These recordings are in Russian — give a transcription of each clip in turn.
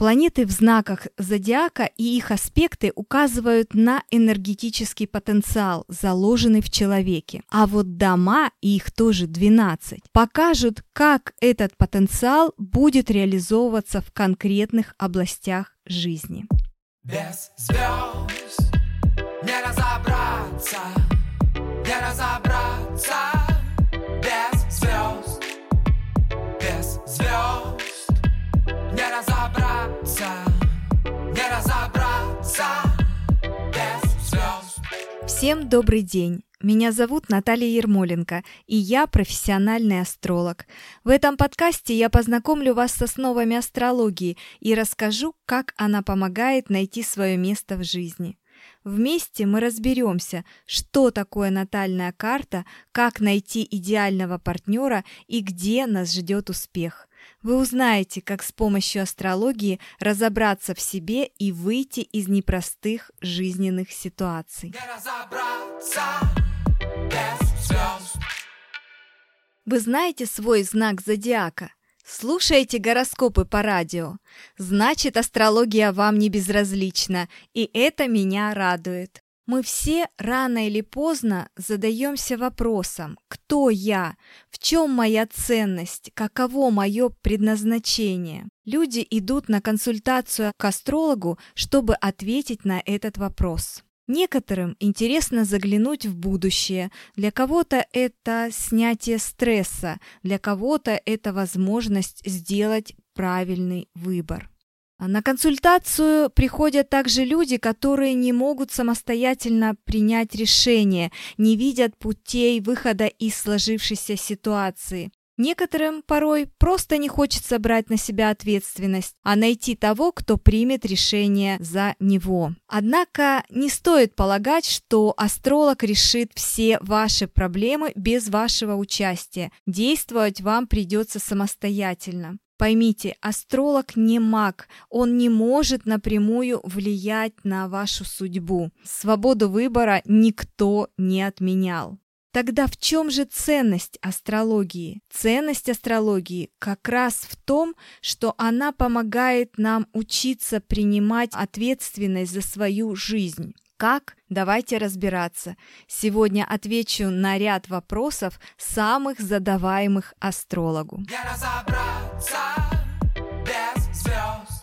Планеты в знаках зодиака и их аспекты указывают на энергетический потенциал, заложенный в человеке. А вот дома, и их тоже 12, покажут, как этот потенциал будет реализовываться в конкретных областях жизни. Без звезд не разобраться, не разобраться, Всем добрый день! Меня зовут Наталья Ермоленко, и я профессиональный астролог. В этом подкасте я познакомлю вас с основами астрологии и расскажу, как она помогает найти свое место в жизни. Вместе мы разберемся, что такое натальная карта, как найти идеального партнера и где нас ждет успех. Вы узнаете, как с помощью астрологии разобраться в себе и выйти из непростых жизненных ситуаций. Вы знаете свой знак зодиака? Слушаете гороскопы по радио? Значит, астрология вам не безразлична, и это меня радует. Мы все рано или поздно задаемся вопросом, кто я, в чем моя ценность, каково мое предназначение. Люди идут на консультацию к астрологу, чтобы ответить на этот вопрос. Некоторым интересно заглянуть в будущее, для кого-то это снятие стресса, для кого-то это возможность сделать правильный выбор. А на консультацию приходят также люди, которые не могут самостоятельно принять решение, не видят путей выхода из сложившейся ситуации. Некоторым порой просто не хочется брать на себя ответственность, а найти того, кто примет решение за него. Однако не стоит полагать, что астролог решит все ваши проблемы без вашего участия. Действовать вам придется самостоятельно. Поймите, астролог не маг, он не может напрямую влиять на вашу судьбу. Свободу выбора никто не отменял. Тогда в чем же ценность астрологии? Ценность астрологии как раз в том, что она помогает нам учиться принимать ответственность за свою жизнь. Как? Давайте разбираться. Сегодня отвечу на ряд вопросов, самых задаваемых астрологу.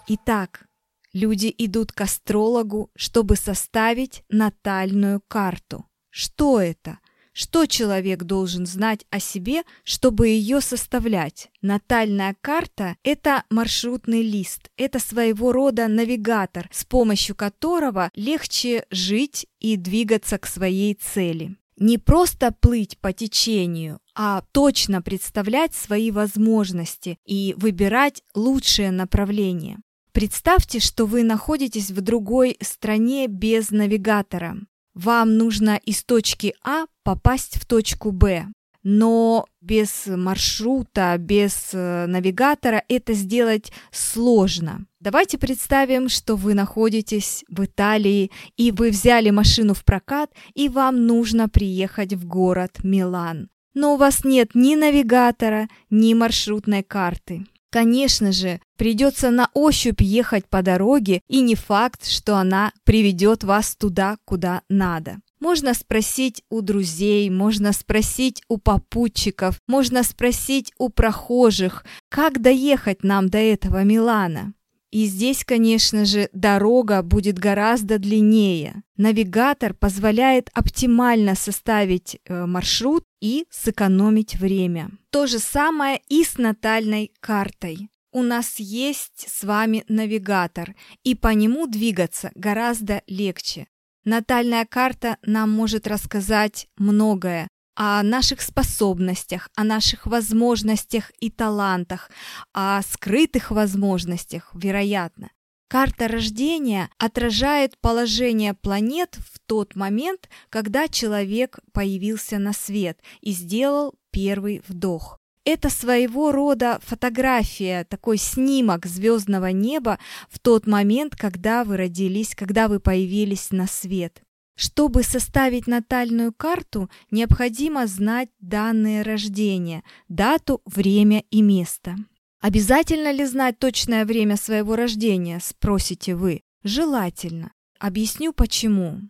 Итак, люди идут к астрологу, чтобы составить натальную карту. Что это? Что человек должен знать о себе, чтобы ее составлять? Натальная карта – это маршрутный лист, это своего рода навигатор, с помощью которого легче жить и двигаться к своей цели. Не просто плыть по течению, а точно представлять свои возможности и выбирать лучшее направление. Представьте, что вы находитесь в другой стране без навигатора. Вам нужно из точки А попасть в точку Б. Но без маршрута, без э, навигатора это сделать сложно. Давайте представим, что вы находитесь в Италии, и вы взяли машину в прокат, и вам нужно приехать в город Милан. Но у вас нет ни навигатора, ни маршрутной карты. Конечно же, придется на ощупь ехать по дороге, и не факт, что она приведет вас туда, куда надо. Можно спросить у друзей, можно спросить у попутчиков, можно спросить у прохожих, как доехать нам до этого Милана. И здесь, конечно же, дорога будет гораздо длиннее. Навигатор позволяет оптимально составить э, маршрут и сэкономить время. То же самое и с натальной картой. У нас есть с вами навигатор, и по нему двигаться гораздо легче. Натальная карта нам может рассказать многое, о наших способностях, о наших возможностях и талантах, о скрытых возможностях, вероятно. Карта рождения отражает положение планет в тот момент, когда человек появился на свет и сделал первый вдох. Это своего рода фотография, такой снимок звездного неба в тот момент, когда вы родились, когда вы появились на свет. Чтобы составить натальную карту, необходимо знать данные рождения, дату, время и место. Обязательно ли знать точное время своего рождения, спросите вы? Желательно. Объясню почему.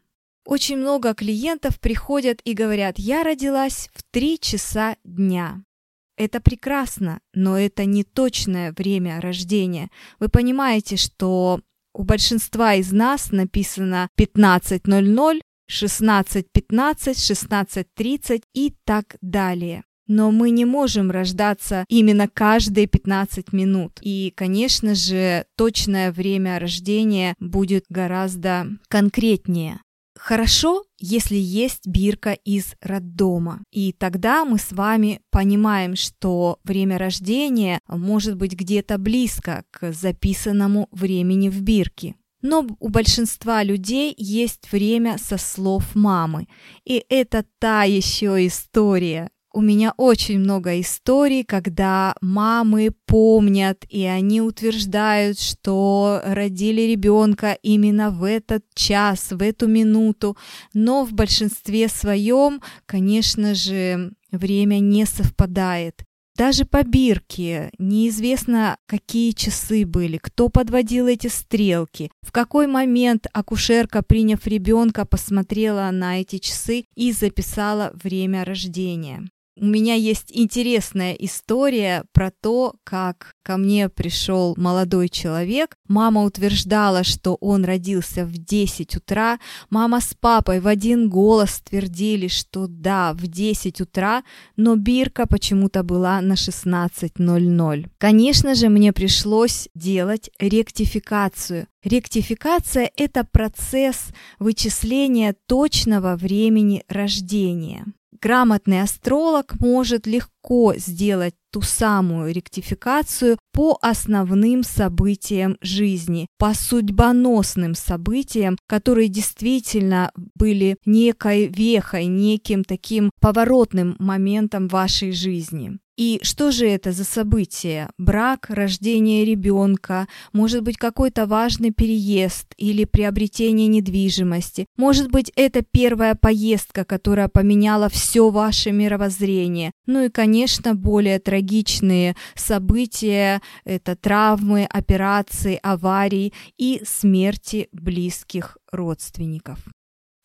Очень много клиентов приходят и говорят, я родилась в 3 часа дня. Это прекрасно, но это не точное время рождения. Вы понимаете, что у большинства из нас написано 15.00, 16.15, 16.30 и так далее. Но мы не можем рождаться именно каждые 15 минут. И, конечно же, точное время рождения будет гораздо конкретнее. Хорошо, если есть бирка из роддома. И тогда мы с вами понимаем, что время рождения может быть где-то близко к записанному времени в бирке. Но у большинства людей есть время со слов мамы. И это та еще история, у меня очень много историй, когда мамы помнят, и они утверждают, что родили ребенка именно в этот час, в эту минуту, но в большинстве своем, конечно же, время не совпадает. Даже по бирке неизвестно, какие часы были, кто подводил эти стрелки, в какой момент акушерка, приняв ребенка, посмотрела на эти часы и записала время рождения. У меня есть интересная история про то, как ко мне пришел молодой человек. Мама утверждала, что он родился в 10 утра. Мама с папой в один голос твердили, что да, в 10 утра, но бирка почему-то была на 16.00. Конечно же, мне пришлось делать ректификацию. Ректификация – это процесс вычисления точного времени рождения грамотный астролог может легко сделать ту самую ректификацию по основным событиям жизни, по судьбоносным событиям, которые действительно были некой вехой, неким таким поворотным моментом вашей жизни. И что же это за событие? Брак, рождение ребенка, может быть какой-то важный переезд или приобретение недвижимости, может быть это первая поездка, которая поменяла все ваше мировоззрение. Ну и, конечно, более трагичные события – это травмы, операции, аварии и смерти близких родственников.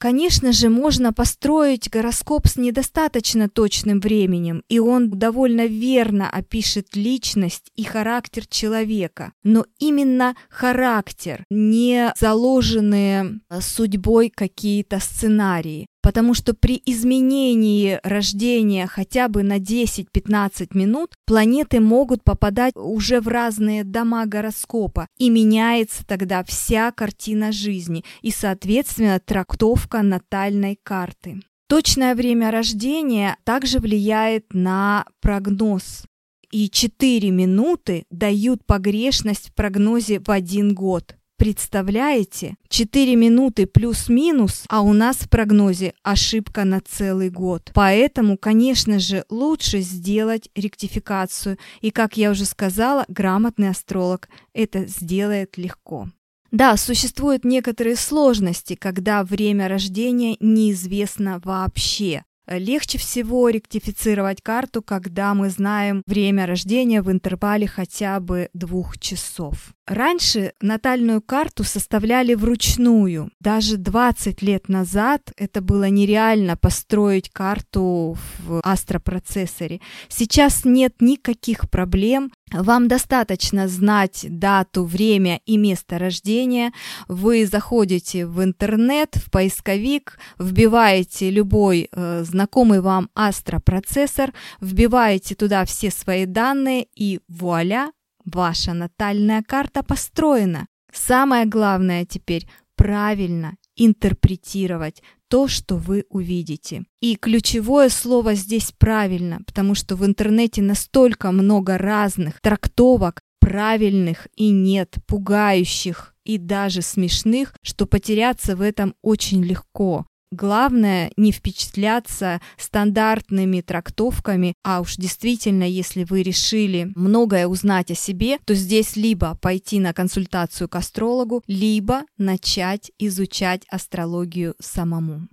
Конечно же, можно построить гороскоп с недостаточно точным временем, и он довольно верно опишет личность и характер человека. Но именно характер, не заложенные судьбой какие-то сценарии. Потому что при изменении рождения хотя бы на 10-15 минут планеты могут попадать уже в разные дома гороскопа, и меняется тогда вся картина жизни и, соответственно, трактовка натальной карты. Точное время рождения также влияет на прогноз. И 4 минуты дают погрешность в прогнозе в один год. Представляете? 4 минуты плюс-минус, а у нас в прогнозе ошибка на целый год. Поэтому, конечно же, лучше сделать ректификацию. И, как я уже сказала, грамотный астролог это сделает легко. Да, существуют некоторые сложности, когда время рождения неизвестно вообще. Легче всего ректифицировать карту, когда мы знаем время рождения в интервале хотя бы двух часов. Раньше натальную карту составляли вручную. Даже 20 лет назад это было нереально построить карту в астропроцессоре. Сейчас нет никаких проблем. Вам достаточно знать дату, время и место рождения. Вы заходите в интернет, в поисковик, вбиваете любой э, знакомый вам астропроцессор, вбиваете туда все свои данные и вуаля, Ваша натальная карта построена. Самое главное теперь правильно интерпретировать то, что вы увидите. И ключевое слово здесь правильно, потому что в интернете настолько много разных трактовок, правильных и нет, пугающих и даже смешных, что потеряться в этом очень легко. Главное не впечатляться стандартными трактовками, а уж действительно, если вы решили многое узнать о себе, то здесь либо пойти на консультацию к астрологу, либо начать изучать астрологию самому.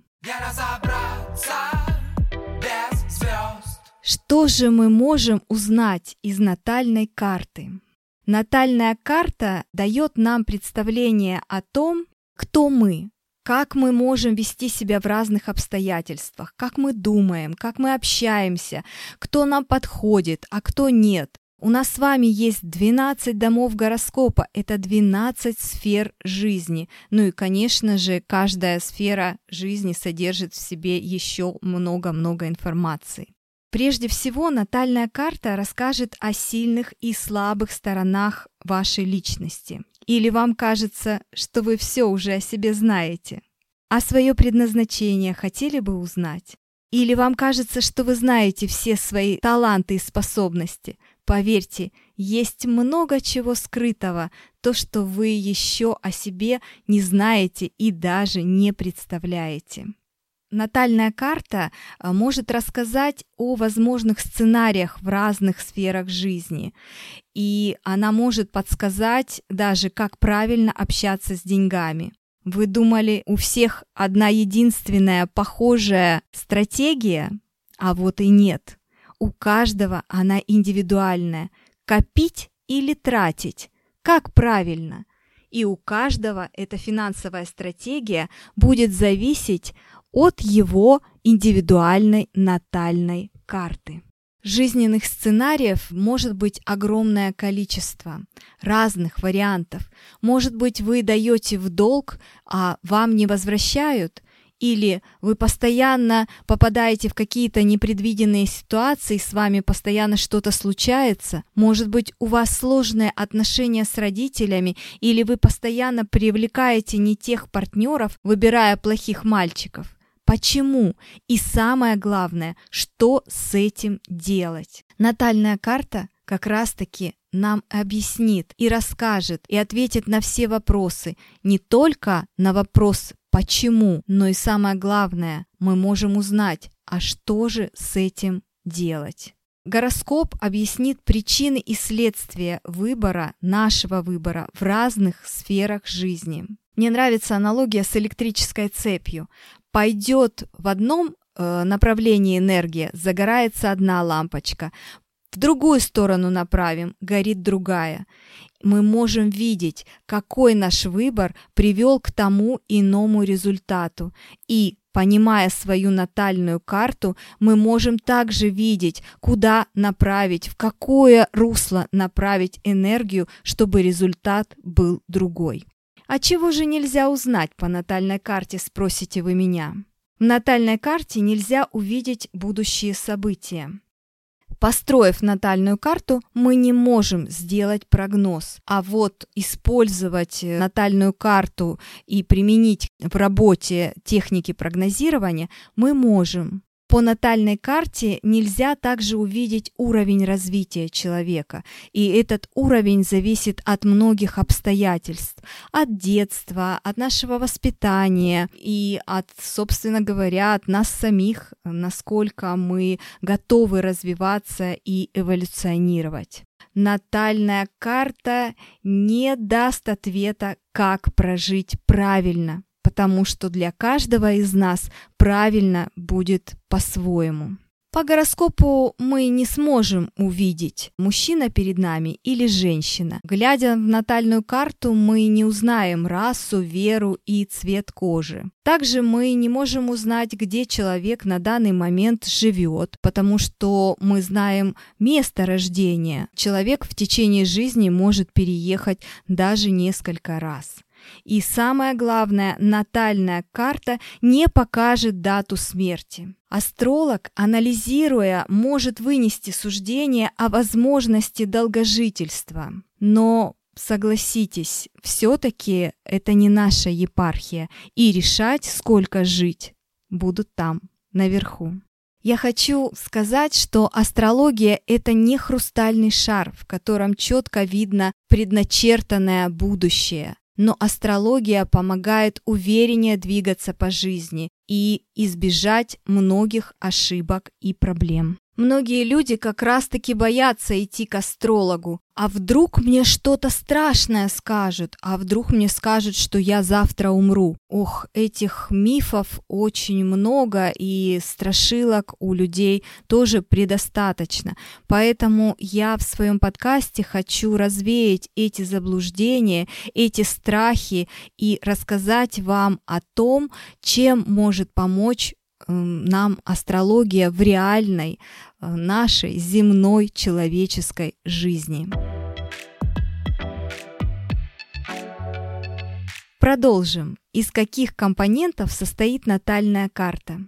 Что же мы можем узнать из натальной карты? Натальная карта дает нам представление о том, кто мы, как мы можем вести себя в разных обстоятельствах, как мы думаем, как мы общаемся, кто нам подходит, а кто нет. У нас с вами есть 12 домов гороскопа, это 12 сфер жизни. Ну и, конечно же, каждая сфера жизни содержит в себе еще много-много информации. Прежде всего, натальная карта расскажет о сильных и слабых сторонах вашей личности. Или вам кажется, что вы все уже о себе знаете? А свое предназначение хотели бы узнать? Или вам кажется, что вы знаете все свои таланты и способности? Поверьте, есть много чего скрытого, то, что вы еще о себе не знаете и даже не представляете. Натальная карта а, может рассказать о возможных сценариях в разных сферах жизни, и она может подсказать даже, как правильно общаться с деньгами. Вы думали, у всех одна единственная похожая стратегия? А вот и нет. У каждого она индивидуальная. Копить или тратить? Как правильно? И у каждого эта финансовая стратегия будет зависеть от его индивидуальной натальной карты. Жизненных сценариев может быть огромное количество, разных вариантов. Может быть, вы даете в долг, а вам не возвращают, или вы постоянно попадаете в какие-то непредвиденные ситуации, с вами постоянно что-то случается, может быть, у вас сложные отношения с родителями, или вы постоянно привлекаете не тех партнеров, выбирая плохих мальчиков. Почему? И самое главное, что с этим делать? Натальная карта как раз-таки нам объяснит и расскажет и ответит на все вопросы, не только на вопрос «почему?», но и самое главное, мы можем узнать, а что же с этим делать. Гороскоп объяснит причины и следствия выбора, нашего выбора в разных сферах жизни. Мне нравится аналогия с электрической цепью пойдет в одном э, направлении энергия, загорается одна лампочка, в другую сторону направим, горит другая. Мы можем видеть, какой наш выбор привел к тому иному результату. И, понимая свою натальную карту, мы можем также видеть, куда направить, в какое русло направить энергию, чтобы результат был другой. А чего же нельзя узнать по натальной карте, спросите вы меня? В натальной карте нельзя увидеть будущие события. Построив натальную карту, мы не можем сделать прогноз, а вот использовать натальную карту и применить в работе техники прогнозирования мы можем. По натальной карте нельзя также увидеть уровень развития человека, и этот уровень зависит от многих обстоятельств, от детства, от нашего воспитания и от, собственно говоря, от нас самих, насколько мы готовы развиваться и эволюционировать. Натальная карта не даст ответа, как прожить правильно потому что для каждого из нас правильно будет по-своему. По гороскопу мы не сможем увидеть, мужчина перед нами или женщина. Глядя в натальную карту, мы не узнаем расу, веру и цвет кожи. Также мы не можем узнать, где человек на данный момент живет, потому что мы знаем место рождения. Человек в течение жизни может переехать даже несколько раз. И самое главное, натальная карта не покажет дату смерти. Астролог, анализируя, может вынести суждение о возможности долгожительства. Но согласитесь, все-таки это не наша епархия, и решать, сколько жить, будут там, наверху. Я хочу сказать, что астрология – это не хрустальный шар, в котором четко видно предначертанное будущее но астрология помогает увереннее двигаться по жизни и избежать многих ошибок и проблем. Многие люди как раз-таки боятся идти к астрологу. А вдруг мне что-то страшное скажут? А вдруг мне скажут, что я завтра умру? Ох, этих мифов очень много, и страшилок у людей тоже предостаточно. Поэтому я в своем подкасте хочу развеять эти заблуждения, эти страхи и рассказать вам о том, чем может помочь нам астрология в реальной э, нашей земной человеческой жизни. Продолжим. Из каких компонентов состоит натальная карта?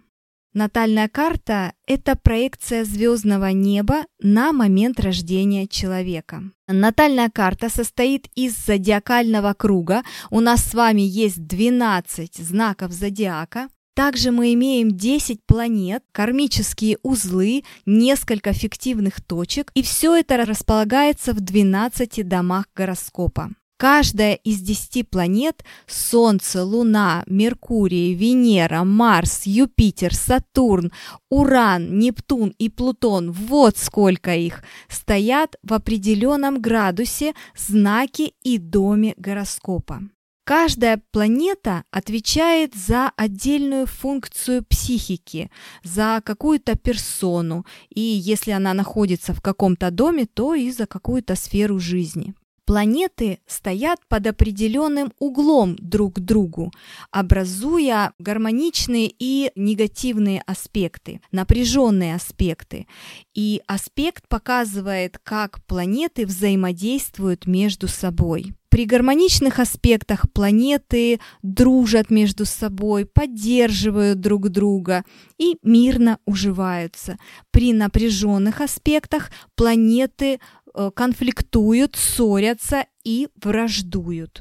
Натальная карта – это проекция звездного неба на момент рождения человека. Натальная карта состоит из зодиакального круга. У нас с вами есть 12 знаков зодиака. Также мы имеем 10 планет, кармические узлы, несколько фиктивных точек, и все это располагается в 12 домах гороскопа. Каждая из 10 планет – Солнце, Луна, Меркурий, Венера, Марс, Юпитер, Сатурн, Уран, Нептун и Плутон – вот сколько их – стоят в определенном градусе, знаке и доме гороскопа. Каждая планета отвечает за отдельную функцию психики, за какую-то персону, и если она находится в каком-то доме, то и за какую-то сферу жизни. Планеты стоят под определенным углом друг к другу, образуя гармоничные и негативные аспекты, напряженные аспекты. И аспект показывает, как планеты взаимодействуют между собой. При гармоничных аспектах планеты дружат между собой, поддерживают друг друга и мирно уживаются. При напряженных аспектах планеты э, конфликтуют, ссорятся и враждуют.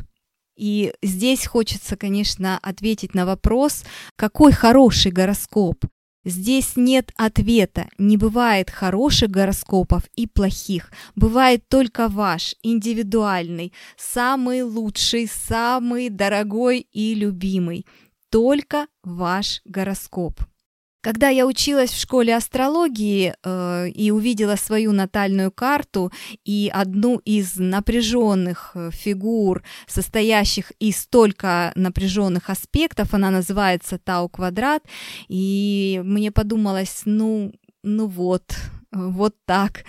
И здесь хочется, конечно, ответить на вопрос, какой хороший гороскоп. Здесь нет ответа, не бывает хороших гороскопов и плохих, бывает только ваш, индивидуальный, самый лучший, самый дорогой и любимый, только ваш гороскоп. Когда я училась в школе астрологии э, и увидела свою натальную карту и одну из напряженных э, фигур, состоящих из столько напряженных аспектов, она называется Тау квадрат, и мне подумалось, ну, ну вот, вот так.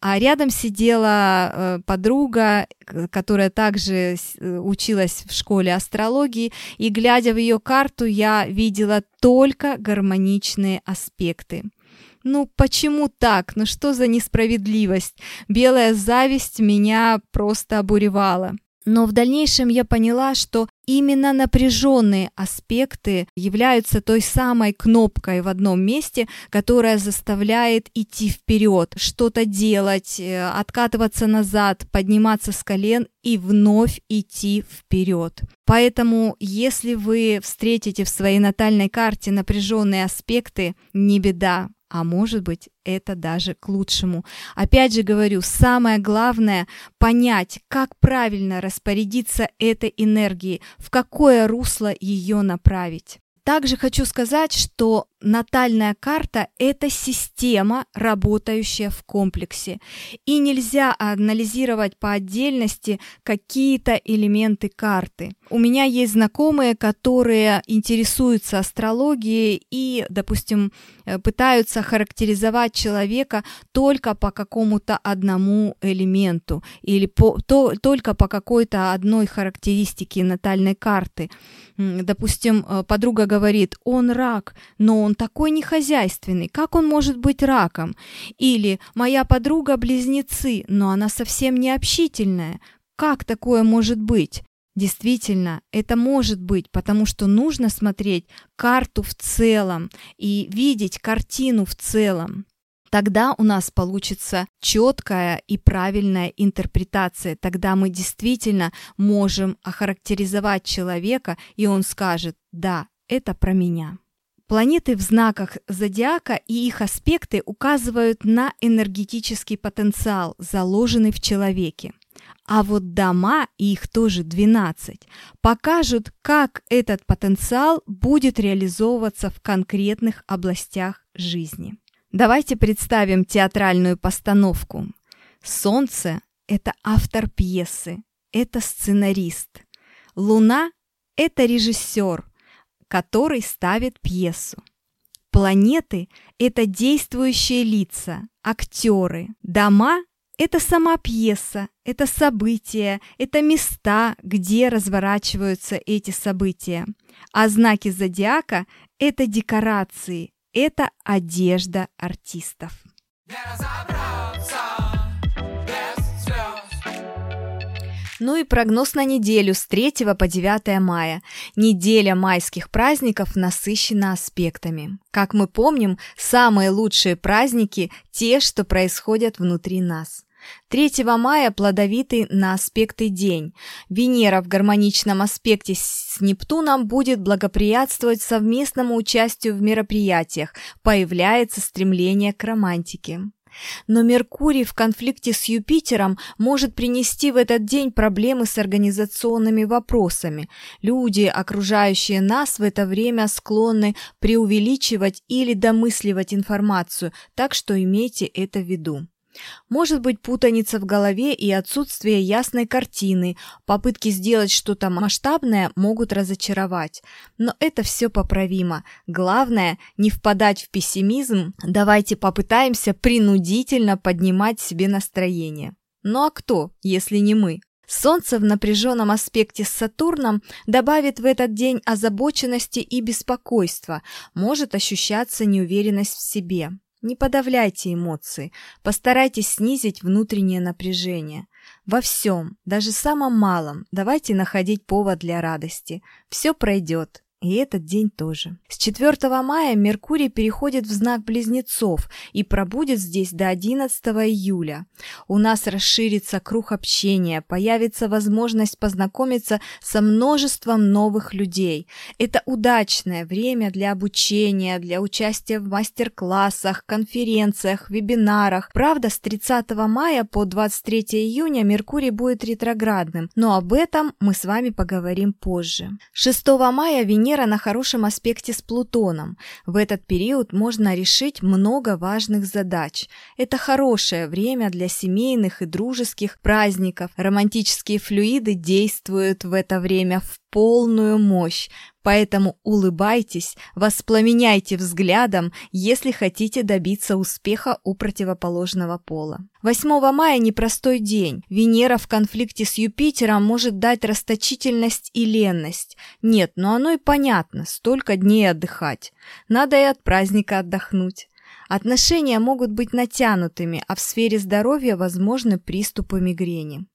А рядом сидела э, подруга, которая также э, училась в школе астрологии, и глядя в ее карту, я видела только гармоничные аспекты. Ну почему так? Ну что за несправедливость? Белая зависть меня просто обуревала. Но в дальнейшем я поняла, что именно напряженные аспекты являются той самой кнопкой в одном месте, которая заставляет идти вперед, что-то делать, э, откатываться назад, подниматься с колен и вновь идти вперед. Поэтому, если вы встретите в своей натальной карте напряженные аспекты, не беда, а может быть, это даже к лучшему. Опять же говорю, самое главное понять, как правильно распорядиться этой энергией, в какое русло ее направить. Также хочу сказать, что натальная карта – это система, работающая в комплексе. И нельзя анализировать по отдельности какие-то элементы карты. У меня есть знакомые, которые интересуются астрологией и, допустим, э, пытаются характеризовать человека только по какому-то одному элементу или по, то, только по какой-то одной характеристике натальной карты. Допустим, э, подруга говорит, он рак, но он такой нехозяйственный, как он может быть раком? Или моя подруга близнецы, но она совсем не общительная, как такое может быть? Действительно, это может быть, потому что нужно смотреть карту в целом и видеть картину в целом. Тогда у нас получится четкая и правильная интерпретация. Тогда мы действительно можем охарактеризовать человека, и он скажет, да, это про меня. Планеты в знаках зодиака и их аспекты указывают на энергетический потенциал, заложенный в человеке. А вот дома, и их тоже 12, покажут, как этот потенциал будет реализовываться в конкретных областях жизни. Давайте представим театральную постановку. Солнце – это автор пьесы, это сценарист. Луна – это режиссер, который ставит пьесу. Планеты – это действующие лица, актеры. Дома – это сама пьеса, это события, это места, где разворачиваются эти события. А знаки зодиака – это декорации, это одежда артистов. Ну и прогноз на неделю с 3 по 9 мая. Неделя майских праздников насыщена аспектами. Как мы помним, самые лучшие праздники – те, что происходят внутри нас. 3 мая плодовитый на аспекты день. Венера в гармоничном аспекте с Нептуном будет благоприятствовать совместному участию в мероприятиях, появляется стремление к романтике. Но Меркурий в конфликте с Юпитером может принести в этот день проблемы с организационными вопросами. Люди, окружающие нас в это время, склонны преувеличивать или домысливать информацию, так что имейте это в виду. Может быть путаница в голове и отсутствие ясной картины, попытки сделать что-то масштабное могут разочаровать. Но это все поправимо. Главное не впадать в пессимизм, давайте попытаемся принудительно поднимать себе настроение. Ну а кто, если не мы? Солнце в напряженном аспекте с Сатурном добавит в этот день озабоченности и беспокойства, может ощущаться неуверенность в себе. Не подавляйте эмоции, постарайтесь снизить внутреннее напряжение. Во всем, даже самом малом, давайте находить повод для радости. Все пройдет, и этот день тоже. С 4 мая Меркурий переходит в знак Близнецов и пробудет здесь до 11 июля. У нас расширится круг общения, появится возможность познакомиться со множеством новых людей. Это удачное время для обучения, для участия в мастер-классах, конференциях, вебинарах. Правда, с 30 мая по 23 июня Меркурий будет ретроградным, но об этом мы с вами поговорим позже. 6 мая Венера Венера на хорошем аспекте с Плутоном. В этот период можно решить много важных задач. Это хорошее время для семейных и дружеских праздников. Романтические флюиды действуют в это время в полную мощь, поэтому улыбайтесь, воспламеняйте взглядом, если хотите добиться успеха у противоположного пола. 8 мая непростой день. Венера в конфликте с Юпитером может дать расточительность и ленность. Нет, но оно и понятно, столько дней отдыхать. Надо и от праздника отдохнуть. Отношения могут быть натянутыми, а в сфере здоровья возможны приступы мигрени.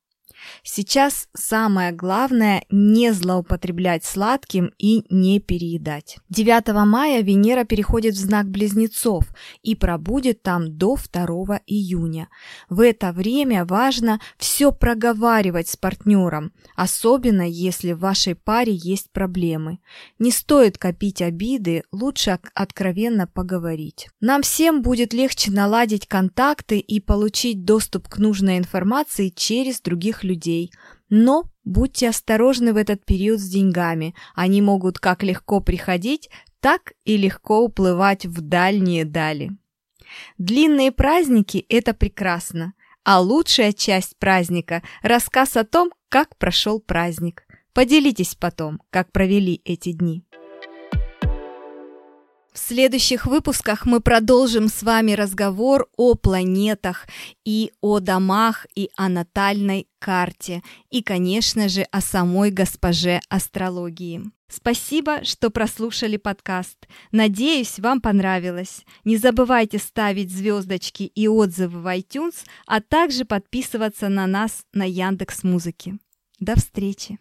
Сейчас самое главное не злоупотреблять сладким и не переедать. 9 мая Венера переходит в знак Близнецов и пробудет там до 2 июня. В это время важно все проговаривать с партнером, особенно если в вашей паре есть проблемы. Не стоит копить обиды, лучше откровенно поговорить. Нам всем будет легче наладить контакты и получить доступ к нужной информации через других людей людей. Но будьте осторожны в этот период с деньгами. Они могут как легко приходить, так и легко уплывать в дальние дали. Длинные праздники – это прекрасно, а лучшая часть праздника – рассказ о том, как прошел праздник. Поделитесь потом, как провели эти дни. В следующих выпусках мы продолжим с вами разговор о планетах и о домах и о натальной карте и, конечно же, о самой госпоже астрологии. Спасибо, что прослушали подкаст. Надеюсь, вам понравилось. Не забывайте ставить звездочки и отзывы в iTunes, а также подписываться на нас на Яндекс Музыке. До встречи!